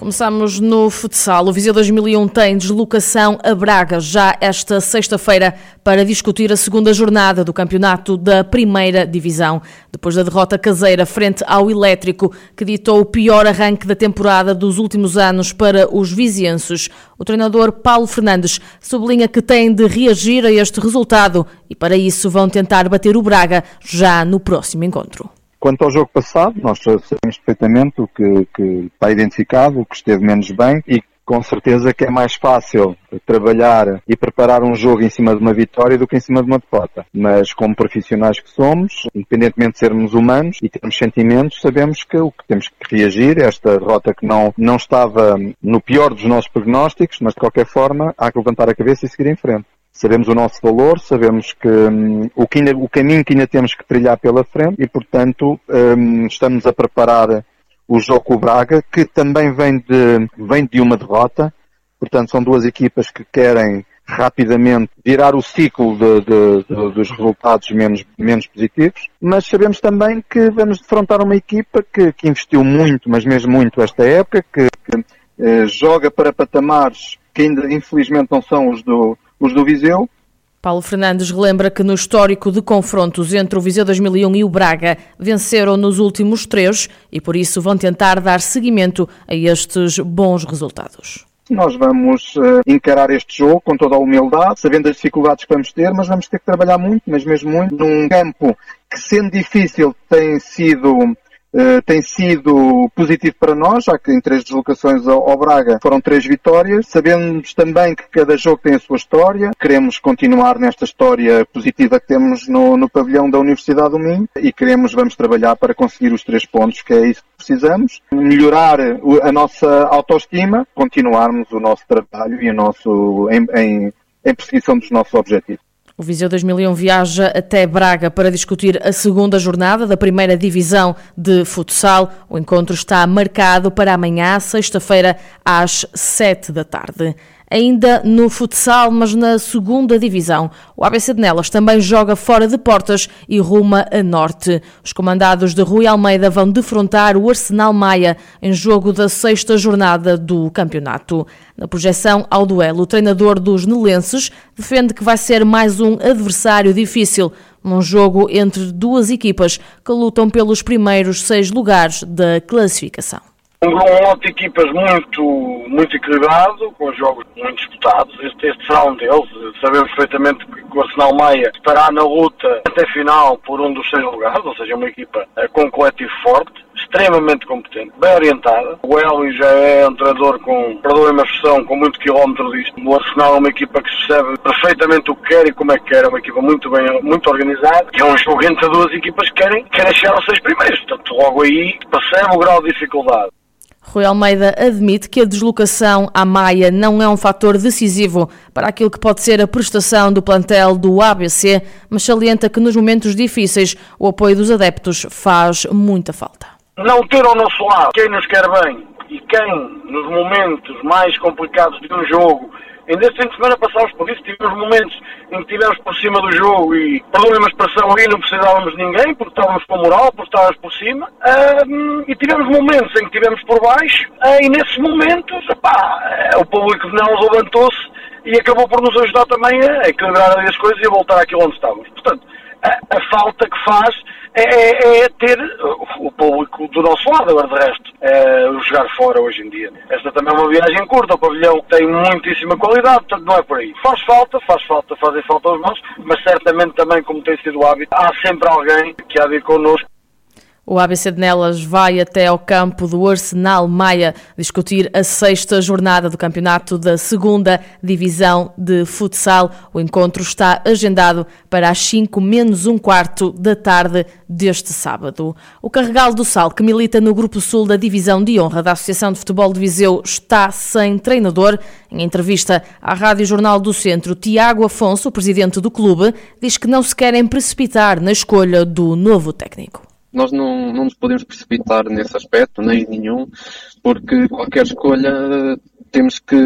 Começamos no futsal. O Viseu 2001 tem deslocação a Braga já esta sexta-feira para discutir a segunda jornada do campeonato da primeira divisão. Depois da derrota caseira frente ao Elétrico, que ditou o pior arranque da temporada dos últimos anos para os vizienses, o treinador Paulo Fernandes sublinha que têm de reagir a este resultado e para isso vão tentar bater o Braga já no próximo encontro. Quanto ao jogo passado, nós sabemos perfeitamente o que, que está identificado, o que esteve menos bem e com certeza que é mais fácil trabalhar e preparar um jogo em cima de uma vitória do que em cima de uma derrota. Mas como profissionais que somos, independentemente de sermos humanos e termos sentimentos, sabemos que o que temos que reagir, esta derrota que não, não estava no pior dos nossos prognósticos, mas de qualquer forma há que levantar a cabeça e seguir em frente sabemos o nosso valor, sabemos que um, o, que ainda, o, caminho que ainda temos que trilhar pela frente e, portanto, um, estamos a preparar o jogo com o Braga, que também vem de, vem de uma derrota. Portanto, são duas equipas que querem rapidamente virar o ciclo de, de, de, dos resultados menos, menos positivos, mas sabemos também que vamos defrontar uma equipa que, que investiu muito, mas mesmo muito esta época, que, que eh, joga para patamares que ainda infelizmente não são os do, os do Viseu. Paulo Fernandes relembra que no histórico de confrontos entre o Viseu 2001 e o Braga venceram nos últimos três e por isso vão tentar dar seguimento a estes bons resultados. Nós vamos uh, encarar este jogo com toda a humildade, sabendo as dificuldades que vamos ter, mas vamos ter que trabalhar muito, mas mesmo muito, num campo que, sendo difícil, tem sido Uh, tem sido positivo para nós, já que em três deslocações ao, ao, Braga foram três vitórias. Sabemos também que cada jogo tem a sua história. Queremos continuar nesta história positiva que temos no, no pavilhão da Universidade do Minho e queremos, vamos trabalhar para conseguir os três pontos, que é isso que precisamos. Melhorar a nossa autoestima, continuarmos o nosso trabalho e o nosso, em, em, em perseguição dos nossos objetivos. O Viseu 2001 viaja até Braga para discutir a segunda jornada da primeira divisão de futsal. O encontro está marcado para amanhã, sexta-feira, às sete da tarde ainda no futsal, mas na segunda divisão. O ABC de Nelas também joga fora de portas e ruma a norte. Os comandados de Rui Almeida vão defrontar o Arsenal Maia em jogo da sexta jornada do campeonato. Na projeção ao duelo, o treinador dos nelenses defende que vai ser mais um adversário difícil, num jogo entre duas equipas que lutam pelos primeiros seis lugares da classificação. Um lote de equipas muito, muito equilibrado, com jogos muito disputados. Este, este será um deles. Sabemos perfeitamente que o Arsenal Maia estará na luta até final por um dos seis lugares, ou seja, uma equipa eh, com um coletivo forte, extremamente competente, bem orientada. O Hélio já é um treinador com, perdoem-me a expressão, com muito quilómetro disto. O Arsenal é uma equipa que percebe perfeitamente o que quer e como é que quer. É uma equipa muito bem, muito organizada. E é um jogo entre duas equipas que querem, querem chegar aos seis primeiros. Portanto, logo aí percebe o grau de dificuldade. Rui Almeida admite que a deslocação à Maia não é um fator decisivo para aquilo que pode ser a prestação do plantel do ABC, mas salienta que nos momentos difíceis o apoio dos adeptos faz muita falta. Não ter ao nosso lado quem nos quer bem e quem, nos momentos mais complicados de um jogo, Ainda este fim de semana passámos por isso, tivemos momentos em que estivemos por cima do jogo e, perdão uma expressão aí, não precisávamos de ninguém, porque estávamos com moral, porque estávamos por cima, e tivemos momentos em que estivemos por baixo, uh, e nesses momentos, uh, o público de Nelas levantou-se e acabou por nos ajudar também a equilibrar as coisas e a voltar àquilo onde estávamos. Portanto, a, falta que faz é, é, é, ter o público do nosso lado, agora de resto, é, jogar fora hoje em dia. Esta também é uma viagem curta, o pavilhão tem muitíssima qualidade, portanto não é por aí. Faz falta, faz falta, fazem falta aos nossos, mas certamente também, como tem sido o hábito, há sempre alguém que há de ir connosco o ABC de Nelas vai até ao campo do Arsenal Maia discutir a sexta jornada do campeonato da segunda divisão de futsal. O encontro está agendado para as 5 menos um quarto da tarde deste sábado. O Carregal do Sal, que milita no Grupo Sul da Divisão de Honra da Associação de Futebol de Viseu, está sem treinador. Em entrevista à Rádio Jornal do Centro, Tiago Afonso, o presidente do clube, diz que não se querem precipitar na escolha do novo técnico. Nós não, não nos podemos precipitar nesse aspecto, nem nenhum, porque qualquer escolha temos que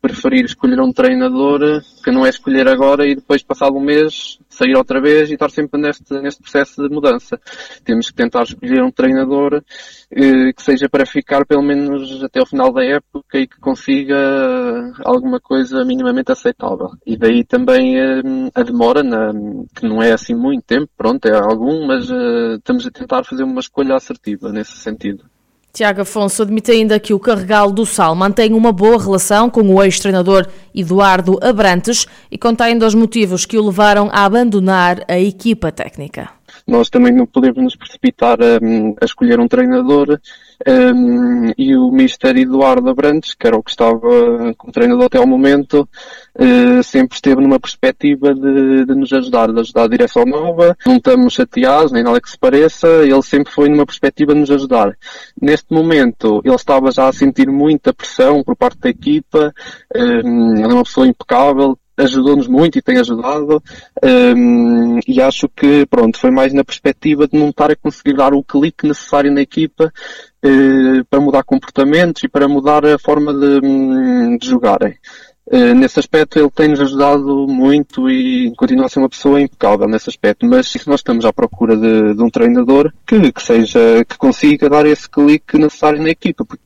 preferir escolher um treinador que não é escolher agora e depois, passado um mês, sair outra vez e estar sempre neste, neste processo de mudança. Temos que tentar escolher um treinador eh, que seja para ficar pelo menos até o final da época e que consiga alguma coisa minimamente aceitável. E daí também eh, a demora, na, que não é assim muito tempo, pronto, é algum, mas eh, estamos a tentar fazer uma escolha assertiva nesse sentido. Tiago Afonso admite ainda que o Carregal do Sal mantém uma boa relação com o ex-treinador Eduardo Abrantes e conta ainda os motivos que o levaram a abandonar a equipa técnica. Nós também não podemos nos precipitar a, a escolher um treinador um, e o Mister Eduardo Abrantes, que era o que estava como treinador até ao momento, uh, sempre esteve numa perspectiva de, de, nos ajudar, de ajudar a direção nova. Não estamos chateados, nem nada que se pareça, ele sempre foi numa perspectiva de nos ajudar. Neste momento, ele estava já a sentir muita pressão por parte da equipa, um, ele é uma pessoa impecável, ajudou-nos muito e tem ajudado um, e acho que pronto foi mais na perspectiva de não estar a conseguir dar o clique necessário na equipa para mudar comportamentos e para mudar a forma de, hum, de jogarem. Uh, nesse aspecto ele tem-nos ajudado muito e continua a ser uma pessoa impecável nesse aspecto, mas nós estamos à procura de, de um treinador que, que seja, que consiga dar esse clique necessário na equipa, porque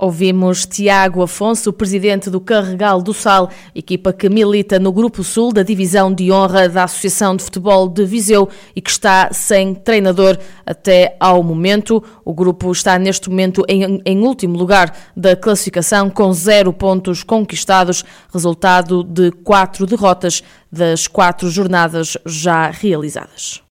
Ouvimos Tiago Afonso, presidente do Carregal do Sal, equipa que milita no Grupo Sul da Divisão de Honra da Associação de Futebol de Viseu e que está sem treinador até ao momento. O grupo está neste momento em, em último lugar da classificação com zero pontos conquistados, resultado de quatro derrotas das quatro jornadas já realizadas.